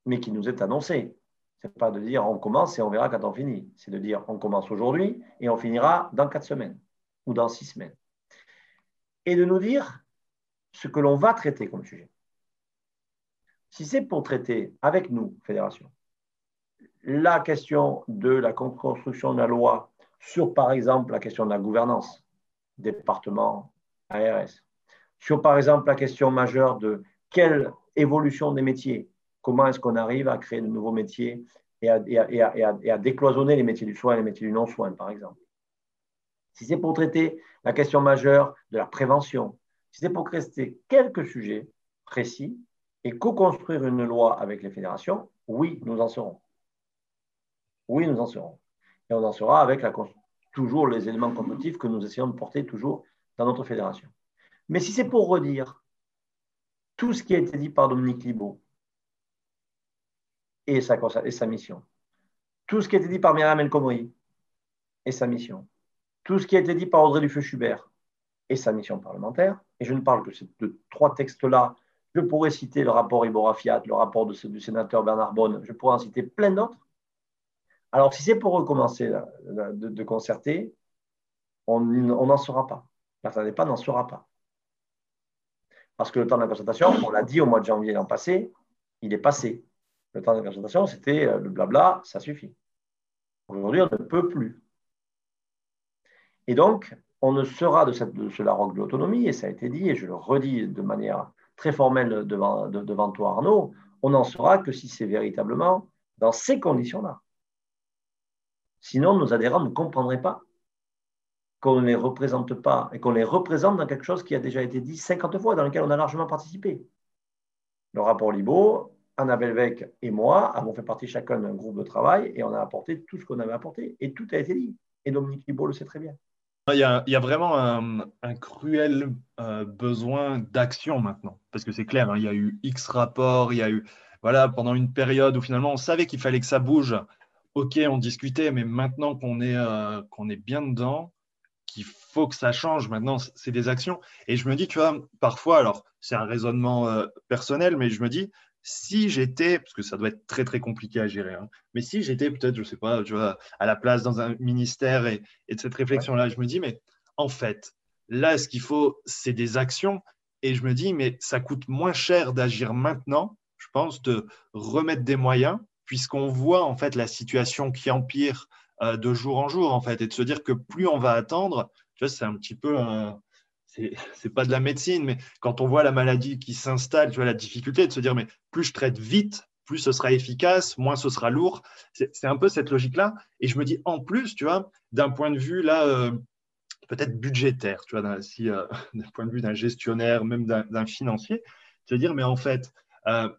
S2: mais qui nous est annoncé. Ce n'est pas de dire on commence et on verra quand on finit. C'est de dire on commence aujourd'hui et on finira dans quatre semaines ou dans six semaines et de nous dire ce que l'on va traiter comme sujet. Si c'est pour traiter avec nous, fédération, la question de la construction de la loi sur, par exemple, la question de la gouvernance, département, ARS, sur, par exemple, la question majeure de quelle évolution des métiers, comment est-ce qu'on arrive à créer de nouveaux métiers et à, et à décloisonner les métiers du soin et les métiers du non-soin, par exemple si c'est pour traiter la question majeure de la prévention, si c'est pour traiter quelques sujets précis et co-construire une loi avec les fédérations, oui, nous en serons. Oui, nous en serons. Et on en sera avec toujours les éléments compétitifs que nous essayons de porter toujours dans notre fédération. Mais si c'est pour redire tout ce qui a été dit par Dominique Libaud et sa, et sa mission, tout ce qui a été dit par Myriam El Khomri et sa mission, tout ce qui a été dit par Audrey Dufeu-Schubert et sa mission parlementaire, et je ne parle que de trois textes-là, je pourrais citer le rapport Ibora Fiat, le rapport du sénateur Bernard Bonne, je pourrais en citer plein d'autres. Alors, si c'est pour recommencer de, concerter, on n'en saura pas. La pas n'en saura pas. Parce que le temps de la concertation, on l'a dit au mois de janvier l'an passé, il est passé. Le temps de la concertation, c'était euh, le blabla, ça suffit. Aujourd'hui, on ne peut plus. Et donc, on ne sera de, cette, de ce de l'autonomie, et ça a été dit, et je le redis de manière très formelle devant, devant toi, Arnaud, on n'en sera que si c'est véritablement dans ces conditions-là. Sinon, nos adhérents ne comprendraient pas qu'on ne les représente pas et qu'on les représente dans quelque chose qui a déjà été dit 50 fois, dans lequel on a largement participé. Le rapport Libo, Annabelle Beck et moi avons fait partie chacun d'un groupe de travail et on a apporté tout ce qu'on avait apporté et tout a été dit. Et Dominique Libo le sait très bien.
S1: Il y, a, vraiment un, cruel euh, besoin d'action maintenant, parce que c'est clair, hein, il y a eu X rapports, il y a eu, voilà, pendant une période où finalement on savait qu'il fallait que ça bouge. Ok, on discutait, mais maintenant qu'on est, euh, est bien dedans, qu'il faut que ça change, maintenant c'est des actions. Et je me dis, tu vois, parfois, alors c'est un raisonnement euh, personnel, mais je me dis, si j'étais, parce que ça doit être très très compliqué à gérer, hein, mais si j'étais peut-être, je ne sais pas, à la place dans un ministère et, de cette réflexion-là, je me dis, mais en fait, là, ce qu'il faut, c'est des actions. Et je me dis, mais ça coûte moins cher d'agir maintenant, je pense, de remettre des moyens, puisqu'on voit en fait la situation qui empire euh, de jour en jour, en fait, et de se dire que plus on va attendre, tu vois, c'est un petit peu c'est pas de la médecine, mais quand on voit la maladie qui s'installe, tu vois la difficulté de se dire, mais plus je traite vite, plus ce sera efficace, moins ce sera lourd. C'est un peu cette logique-là. Et je me dis, en plus, tu vois, d'un point de vue là, euh, peut-être budgétaire, tu vois, euh, d'un point de vue d'un gestionnaire, même d'un financier, se dire, mais en fait, euh,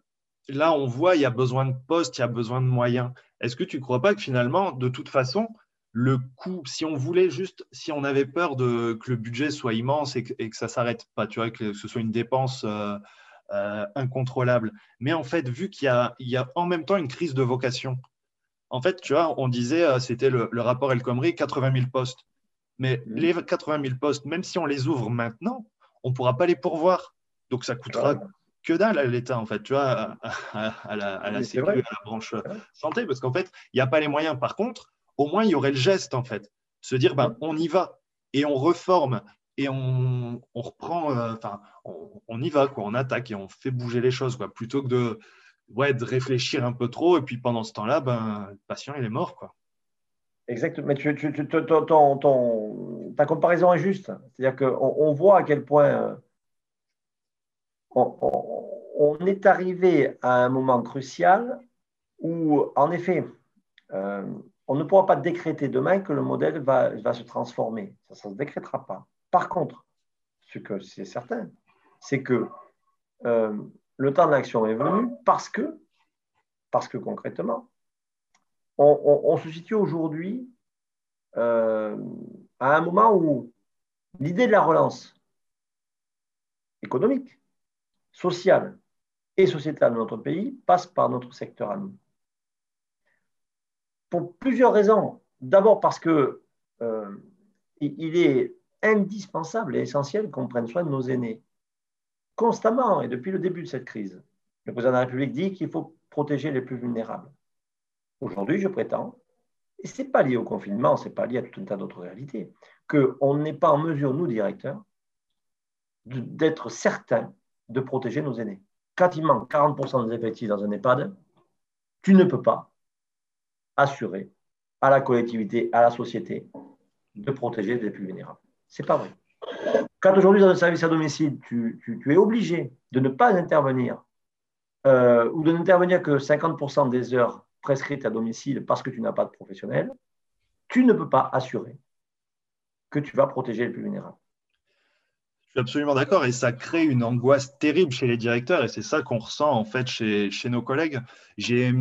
S1: là, on voit, il y a besoin de postes, il y a besoin de moyens. Est-ce que tu ne crois pas que finalement, de toute façon, le coût, si on voulait juste, si on avait peur de, que le budget soit immense et que, et que ça s'arrête pas, tu vois, que ce soit une dépense euh, euh, incontrôlable. Mais en fait, vu qu'il y y a en même temps une crise de vocation, en fait, tu vois, on disait, euh, c'était le, rapport El Khomri, 80 000 postes. Mais mmh. les 80 000 postes, même si on les ouvre maintenant, on ne pourra pas les pourvoir. Donc ça coûtera que dalle à l'État, en fait, tu vois, à, la, à la branche santé, parce qu'en fait, il n'y a pas les moyens. Par contre, au moins il y aurait le geste en fait, se dire ben, on y va et on reforme et on, reprend, euh, enfin on, y va quoi, on attaque et on fait bouger les choses quoi, plutôt que de ouais, de réfléchir un peu trop et puis pendant ce temps-là, ben le patient il est mort quoi.
S2: Exactement, mais tu, tu, ta comparaison est juste. C'est-à-dire qu'on on voit à quel point euh, on, est arrivé à un moment crucial où, en effet, euh, on ne pourra pas décréter demain que le modèle va, se transformer. Ça ne se décrétera pas. Par contre, ce que c'est certain, c'est que euh, le temps d'action est venu parce que, parce que concrètement, on, se situe aujourd'hui euh, à un moment où l'idée de la relance économique, sociale et sociétale de notre pays passe par notre secteur à nous pour plusieurs raisons. D'abord parce que euh, il est indispensable et essentiel qu'on prenne soin de nos aînés. Constamment et depuis le début de cette crise, le président de la République dit qu'il faut protéger les plus vulnérables. Aujourd'hui, je prétends, et ce n'est pas lié au confinement, ce n'est pas lié à tout un tas d'autres réalités, qu'on n'est pas en mesure, nous, directeurs, d'être certains de protéger nos aînés. Quand il manque 40% des effectifs dans un EHPAD, tu ne peux pas assurer à la collectivité, à la société, de protéger les plus vulnérables. Ce n'est pas vrai. Quand aujourd'hui, dans un service à domicile, tu, es obligé de ne pas intervenir euh, ou de n'intervenir que 50% des heures prescrites à domicile parce que tu n'as pas de professionnel, tu ne peux pas assurer que tu vas protéger les plus vulnérables.
S1: Je suis absolument d'accord et ça crée une angoisse terrible chez les directeurs et c'est ça qu'on ressent en fait chez, chez nos collègues. J'ai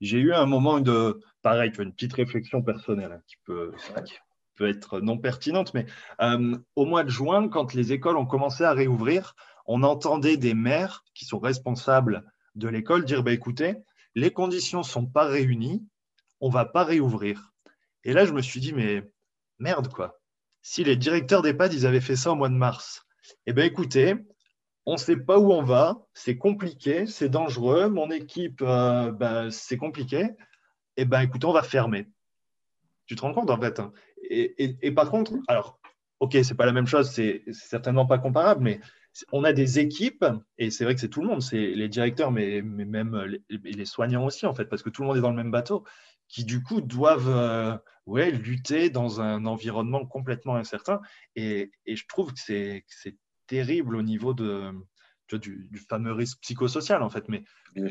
S1: j'ai eu un moment de, pareil, une petite réflexion personnelle hein, qui, peut, peut être non pertinente, mais euh, au mois de juin, quand les écoles ont commencé à réouvrir, on entendait des maires qui sont responsables de l'école dire bah, écoutez, les conditions ne sont pas réunies, on ne va pas réouvrir. Et là, je me suis dit mais merde, quoi. Si les directeurs d'EHPAD, ils avaient fait ça au mois de mars, eh bien écoutez, on ne sait pas où on va, c'est compliqué, c'est dangereux, mon équipe, euh, ben, c'est compliqué. Et eh ben écoute, on va fermer. Tu te rends compte en fait hein. et, par contre, alors, ok, c'est pas la même chose, c'est certainement pas comparable, mais on a des équipes, et c'est vrai que c'est tout le monde, c'est les directeurs, mais, même les, soignants aussi, en fait, parce que tout le monde est dans le même bateau, qui du coup doivent euh, ouais, lutter dans un environnement complètement incertain. Et je trouve que c'est terrible au niveau de, du, fameux risque psychosocial, en fait. Mais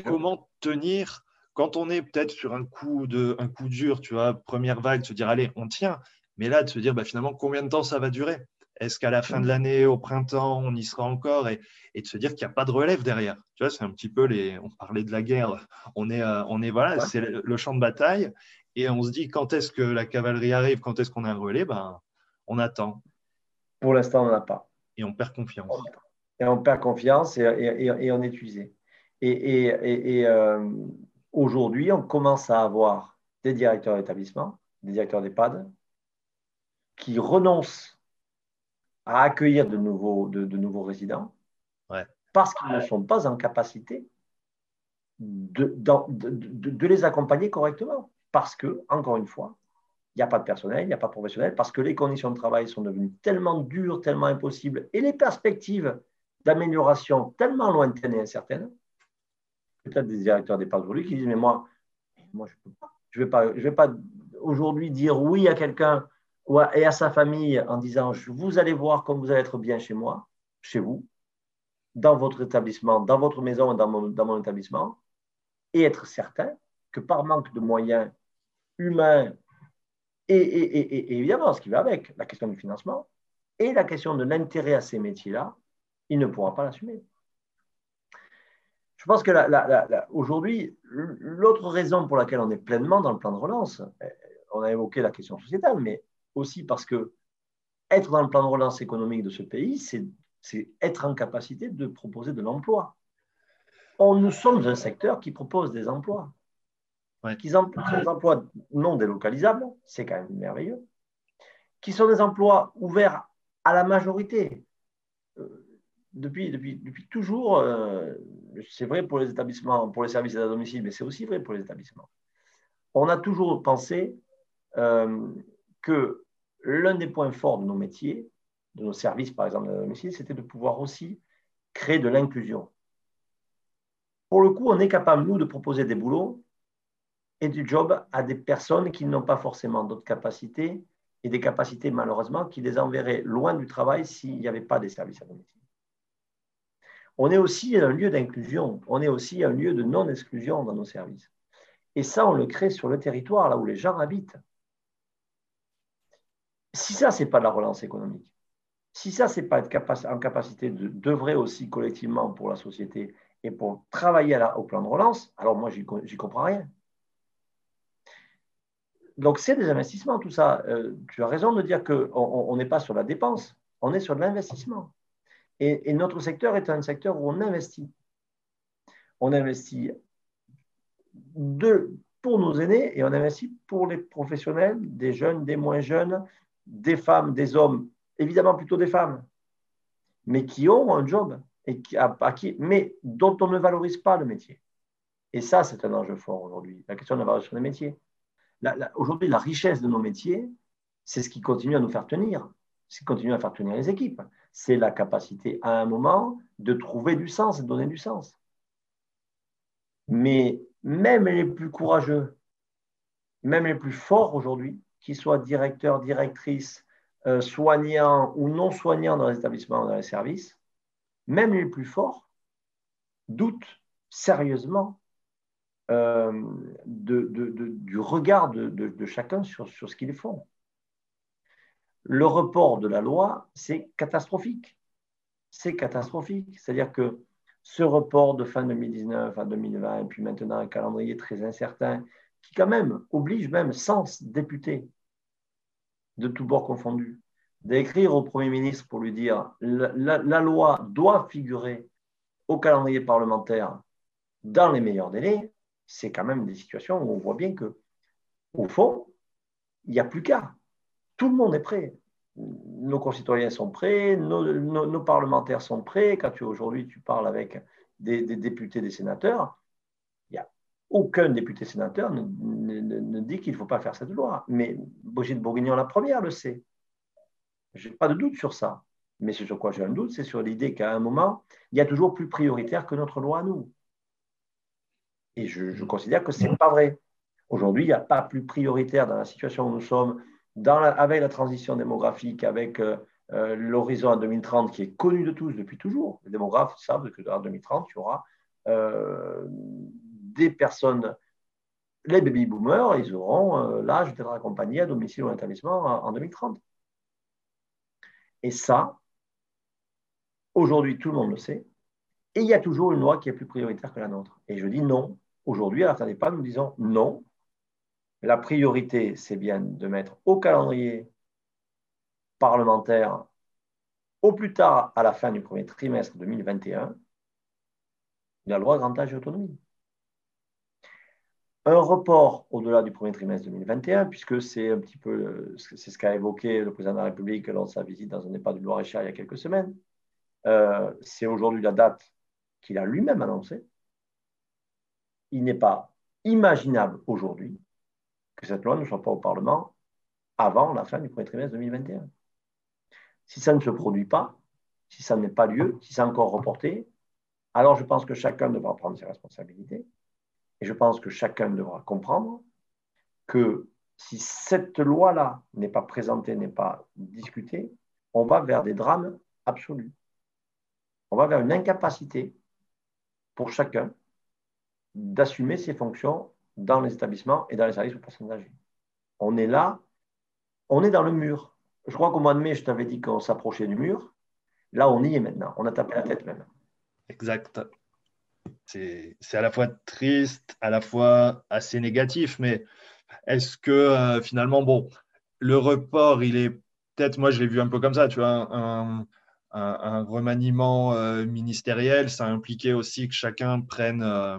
S1: comment tenir quand on est peut-être sur un coup, de, un coup dur, tu vois, première vague, se dire, allez, on tient. Mais là, de se dire, bah, finalement, combien de temps ça va durer? Est-ce qu'à la fin de l'année, au printemps, on y sera encore? Et, et de se dire qu'il n'y a pas de relève derrière. Tu vois, c'est un petit peu les. On parlait de la guerre. On est, euh, on est voilà, c'est le, champ de bataille. Et on se dit, quand est-ce que la cavalerie arrive? Quand est-ce qu'on a un relais? Ben, On attend.
S2: Pour l'instant, on n'a pas
S1: et on perd confiance.
S2: Et on perd confiance et, on est usé. Et, euh, aujourd'hui, on commence à avoir des directeurs d'établissement, des directeurs d'EHPAD, qui renoncent à accueillir de nouveaux, de, nouveaux résidents parce qu'ils ne sont pas en capacité de, de, les accompagner correctement. Parce que, encore une fois, il n'y a pas de personnel, il n'y a pas de professionnel, parce que les conditions de travail sont devenues tellement dures, tellement impossibles, et les perspectives d'amélioration tellement lointaines et incertaines. Peut-être des directeurs des aujourd'hui qui disent, mais moi, moi je ne vais pas, je vais pas aujourd'hui dire oui à quelqu'un et à sa famille en disant, vous allez voir comme vous allez être bien chez moi, chez vous, dans votre établissement, dans votre maison, mon, dans mon établissement, et être certain que par manque de moyens humains et, évidemment, ce qui va avec, la question du financement et la question de l'intérêt à ces métiers-là, il ne pourra pas l'assumer. Je pense que aujourd'hui, l'autre raison pour laquelle on est pleinement dans le plan de relance, on a évoqué la question sociétale, mais aussi parce que être dans le plan de relance économique de ce pays, c'est être en capacité de proposer de l'emploi. Nous sommes un secteur qui propose des emplois. Qui sont des emplois non délocalisables, c'est quand même merveilleux, qui sont des emplois ouverts à la majorité. Euh, depuis, depuis, depuis toujours, euh, c'est vrai pour les établissements, pour les services à domicile, mais c'est aussi vrai pour les établissements. On a toujours pensé euh, que l'un des points forts de nos métiers, de nos services par exemple à domicile, c'était de pouvoir aussi créer de l'inclusion. Pour le coup, on est capable, nous, de proposer des boulots et du job à des personnes qui n'ont pas forcément d'autres capacités et des capacités, malheureusement, qui les enverraient loin du travail s'il n'y avait pas des services à domicile. On est aussi un lieu d'inclusion, on est aussi un lieu de non-exclusion dans nos services. Et ça, on le crée sur le territoire, là où les gens habitent. Si ça, ce n'est pas de la relance économique, si ça, ce n'est pas être en capacité d'œuvrer aussi collectivement pour la société et pour travailler au plan de relance, alors moi, j'y comprends rien. Donc, c'est des investissements, tout ça. Euh, tu as raison de dire qu'on n'est pas sur la dépense, on est sur l'investissement. Et, notre secteur est un secteur où on investit. On investit pour nos aînés et on investit pour les professionnels, des jeunes, des moins jeunes, des femmes, des hommes, évidemment plutôt des femmes, mais qui ont un job, et qui, mais dont on ne valorise pas le métier. Et ça, c'est un enjeu fort aujourd'hui, la question de la valorisation des métiers. Aujourd'hui, la richesse de nos métiers, c'est ce qui continue à nous faire tenir, c'est continue à faire tenir les équipes c'est la capacité à un moment de trouver du sens de donner du sens. Mais même les plus courageux, même les plus forts aujourd'hui, qu'ils soient directeurs, directrices, euh, soignants ou non soignants dans les établissements, dans les services, même les plus forts doutent sérieusement euh, du regard de, chacun sur ce qu'ils font le report de la loi, c'est catastrophique. C'est catastrophique. C'est-à-dire que ce report de fin 2019 à 2020, et puis maintenant un calendrier très incertain, qui quand même oblige même 100 députés de tous bords confondus d'écrire au Premier ministre pour lui dire la, la loi doit figurer au calendrier parlementaire dans les meilleurs délais, c'est quand même des situations où on voit bien que, au fond, il n'y a plus qu'à tout le monde est prêt. Nos concitoyens sont prêts, nos, parlementaires sont prêts. Quand tu aujourd'hui tu parles avec des, députés, des sénateurs, il a aucun député sénateur ne, ne, dit qu'il ne faut pas faire cette loi. Mais Brigitte Bourguignon, la première, le sait. Je n'ai pas de doute sur ça. Mais ce sur quoi j'ai un doute, c'est sur l'idée qu'à un moment, il y a toujours plus prioritaire que notre loi à nous. Et je, considère que ce n'est pas vrai. Aujourd'hui, il n'y a pas plus prioritaire dans la situation où nous sommes avec la transition démographique, avec euh, euh, l'horizon à 2030 qui est connu de tous depuis toujours, les démographes savent que en 2030, il y aura euh, des personnes, les baby boomers, ils auront l'âge d'être accompagnés à domicile ou à établissement en, 2030. Et ça, aujourd'hui, tout le monde le sait. Et il y a toujours une loi qui est plus prioritaire que la nôtre. Et je dis non. Aujourd'hui, à la pas, nous disons non, la priorité, c'est bien de mettre au calendrier parlementaire, au plus tard à la fin du premier trimestre 2021, la loi grand âge et autonomie. Un report au-delà du premier trimestre 2021, puisque c'est un petit peu c'est ce qu'a évoqué le président de la République lors de sa visite dans un EHPAD du Loir-et-Cher il y a quelques semaines. Euh, c'est aujourd'hui la date qu'il a lui-même annoncée. Il n'est pas imaginable aujourd'hui que cette loi ne soit pas au Parlement avant la fin du premier trimestre 2021. Si ça ne se produit pas, si ça n'est pas lieu, si c'est encore reporté, alors je pense que chacun devra prendre ses responsabilités et je pense que chacun devra comprendre que si cette loi-là n'est pas présentée, n'est pas discutée, on va vers des drames absolus. On va vers une incapacité pour chacun d'assumer ses fonctions dans les établissements et dans les services aux personnes âgées. On est là, on est dans le mur. Je crois qu'au mois de mai, je t'avais dit qu'on s'approchait du mur. Là, on y est maintenant. On a tapé la tête même.
S1: Exact. c'est à la fois triste, à la fois assez négatif, mais est-ce que euh, finalement, bon, le report, il est peut-être, moi je l'ai vu un peu comme ça, tu vois, un, remaniement euh, ministériel, ça impliquait aussi que chacun prenne euh,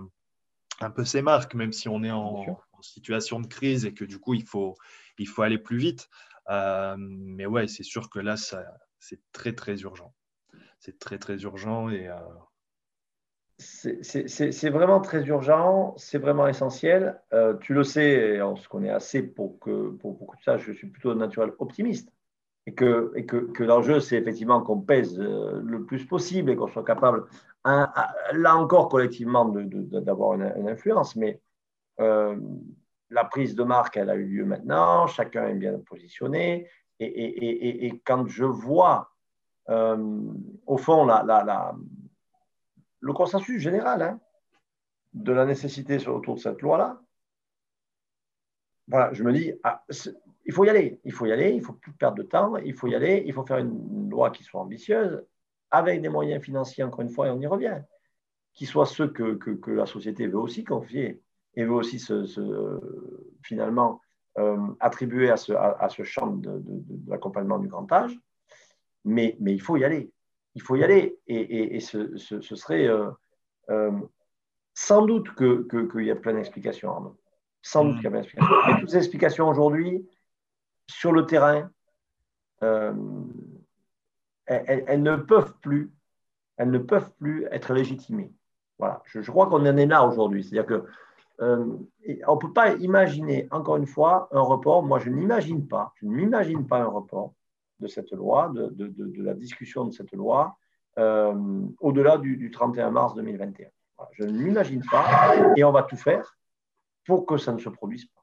S1: un peu ses marques, même si on est en, situation de crise et que du coup, il faut, il faut aller plus vite. mais ouais, c'est sûr que là, c'est très, très urgent. C'est très, très urgent et
S2: c'est vraiment très urgent, c'est vraiment essentiel. Euh, tu le sais, on se connaît assez pour que, pour, pour ça, je suis plutôt naturel optimiste. Et que, l'enjeu, c'est effectivement qu'on pèse euh, le plus possible et qu'on soit capable, là encore collectivement, d'avoir une, influence. Mais euh, la prise de marque, elle a eu lieu maintenant, chacun est bien positionné. Et, et, quand je vois, au fond, le consensus général hein, de la nécessité autour de cette loi-là, voilà, je me dis, ah, il faut y aller, il faut y aller, il ne faut plus perdre de temps, il faut y aller, il faut faire une loi qui soit ambitieuse, avec des moyens financiers, encore une fois, et on y revient, qui soient ceux que, que, la société veut aussi confier et veut aussi se, finalement euh, attribuer à ce, à, ce champ de, de l'accompagnement du grand âge. Mais, mais il faut y aller il faut y aller. Et, ce, serait euh, euh, sans doute qu'il que, y a plein d'explications, Sans doute qu'il y a plein d'explications. Mais toutes ces explications aujourd'hui, sur le terrain, euh, elles, ne peuvent plus, être légitimées. Je, crois qu'on en est là aujourd'hui. Que on ne peut pas imaginer, encore une fois, un report. Moi, je n'imagine pas, je ne m'imagine pas un report de cette loi, de, la discussion de cette loi, euh, au-delà du, 31 mars 2021. je ne m'imagine pas et on va tout faire pour que ça ne se produise pas.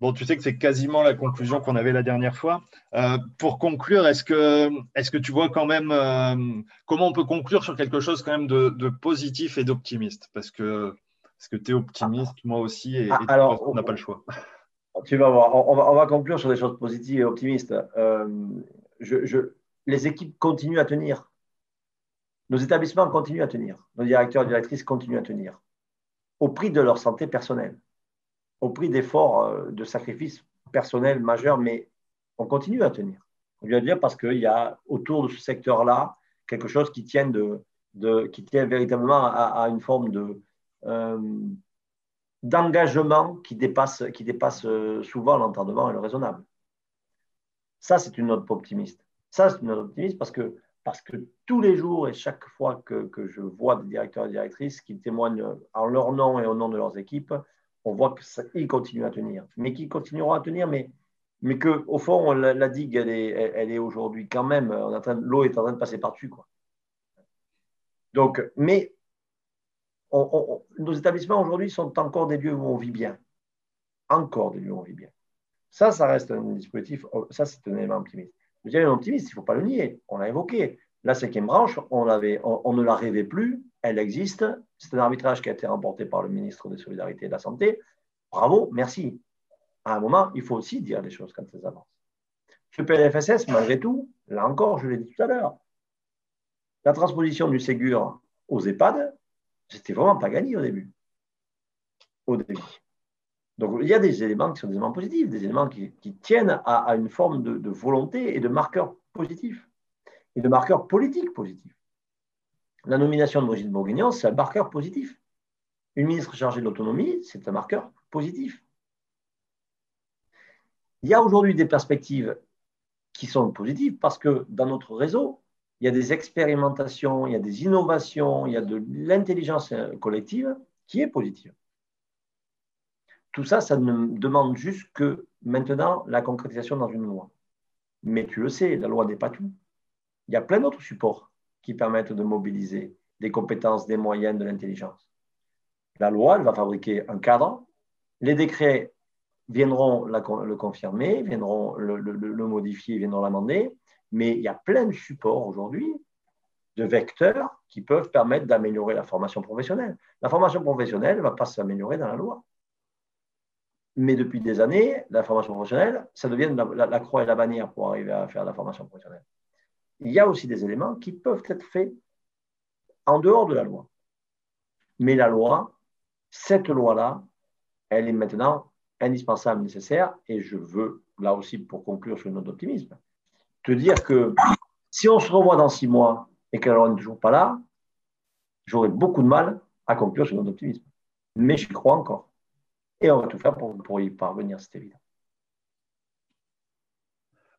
S1: Bon, tu sais que c'est quasiment la conclusion qu'on avait la dernière fois. Euh, pour conclure, est-ce que, est que tu vois quand même euh, comment on peut conclure sur quelque chose quand même de, positif et d'optimiste? Parce que, parce que tu es optimiste, moi aussi, et, ah, alors, on n'a pas le choix.
S2: Tu vas voir, on va, on va, conclure sur des choses positives et optimistes je, les équipes continuent à tenir. Nos établissements continuent à tenir. Nos directeurs et directrices continuent à tenir. Au prix de leur santé personnelle, au prix d'efforts, euh, de sacrifices personnels majeurs, mais on continue à tenir. On vient dire parce qu'il y a autour de ce secteur-là quelque chose qui tient, de, véritablement à, une forme de, euh, d'engagement qui dépasse, qui dépasse euh, souvent l'entendement et le raisonnable. Ça, c'est une note optimiste. Ça, c'est une note optimiste parce que, parce que tous les jours et chaque fois que, que, je vois des directeurs et directrices qui témoignent en leur nom et au nom de leurs équipes, on voit qu'ils continuent à tenir. Mais qu'ils continueront à tenir, mais, mais qu'au fond, la, digue, elle est, elle est aujourd'hui quand même, l'eau est en train de passer par-dessus. Donc, mais nos établissements aujourd'hui sont encore des lieux où on vit bien. Encore des lieux où on vit bien. Ça, ça reste un dispositif, oh, ça c'est un élément optimiste. Dirais un optimiste, il ne faut pas le nier, on l'a évoqué. La cinquième branche, on, on, ne la rêvait plus, elle existe. C'est un arbitrage qui a été remporté par le ministre des Solidarités et de la Santé. Bravo, merci. À un moment, il faut aussi dire des choses quand elles avancent. Ce PLFSS, malgré tout, là encore, je l'ai dit tout à l'heure, la transposition du Ségur aux EHPAD, c'était vraiment pas gagné au début. Au début. Donc, il y a des éléments qui sont des éléments positifs, des éléments qui, tiennent à, une forme de, volonté et de marqueurs positifs, et de marqueurs politiques positifs. La nomination de Brigitte Bourguignon, c'est un marqueur positif. Une ministre chargée de l'autonomie, c'est un marqueur positif. Il y a aujourd'hui des perspectives qui sont positives parce que dans notre réseau, il y a des expérimentations, il y a des innovations, il y a de l'intelligence collective qui est positive. Tout ça, ça ne demande juste que maintenant la concrétisation dans une loi. Mais tu le sais, la loi n'est pas tout. Il y a plein d'autres supports qui permettent de mobiliser des compétences, des moyens, de l'intelligence. La loi, elle va fabriquer un cadre. Les décrets viendront le confirmer, viendront le, modifier, viendront l'amender. Mais il y a plein de supports aujourd'hui, de vecteurs qui peuvent permettre d'améliorer la formation professionnelle. La formation professionnelle ne va pas s'améliorer dans la loi mais depuis des années, la formation professionnelle, ça devient la, croix et la bannière pour arriver à faire la formation professionnelle. Il y a aussi des éléments qui peuvent être faits en dehors de la loi. Mais la loi, cette loi-là, elle est maintenant indispensable, nécessaire, et je veux, là aussi, pour conclure sur une note d'optimisme, te dire que si on se revoit dans six mois et qu'elle n'est toujours pas là, j'aurai beaucoup de mal à conclure sur une note d'optimisme. Mais j'y crois encore. Et on va tout faire pour, pour y parvenir, c'est évident.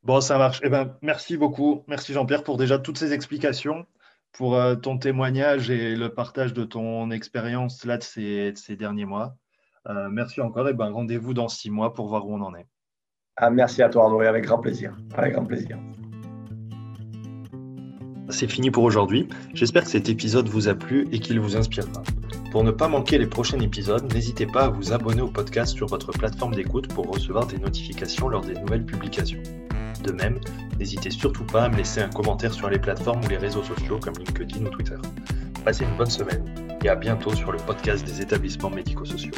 S1: Bon, ça marche. Eh ben, merci beaucoup. Merci Jean-Pierre pour déjà toutes ces explications, pour euh, ton témoignage et le partage de ton expérience là de ces, derniers mois. Euh, merci encore et ben, rendez-vous dans six mois pour voir où on en est.
S2: Ah, merci à toi Arnaud avec grand plaisir. Avec grand plaisir.
S1: C'est fini pour aujourd'hui. J'espère que cet épisode vous a plu et qu'il vous inspirera. Pour ne pas manquer les prochains épisodes, n'hésitez pas à vous abonner au podcast sur votre plateforme d'écoute pour recevoir des notifications lors des nouvelles publications. De même, n'hésitez surtout pas à me laisser un commentaire sur les plateformes ou les réseaux sociaux comme LinkedIn ou Twitter. Passez une bonne semaine et à bientôt sur le podcast des établissements médico-sociaux.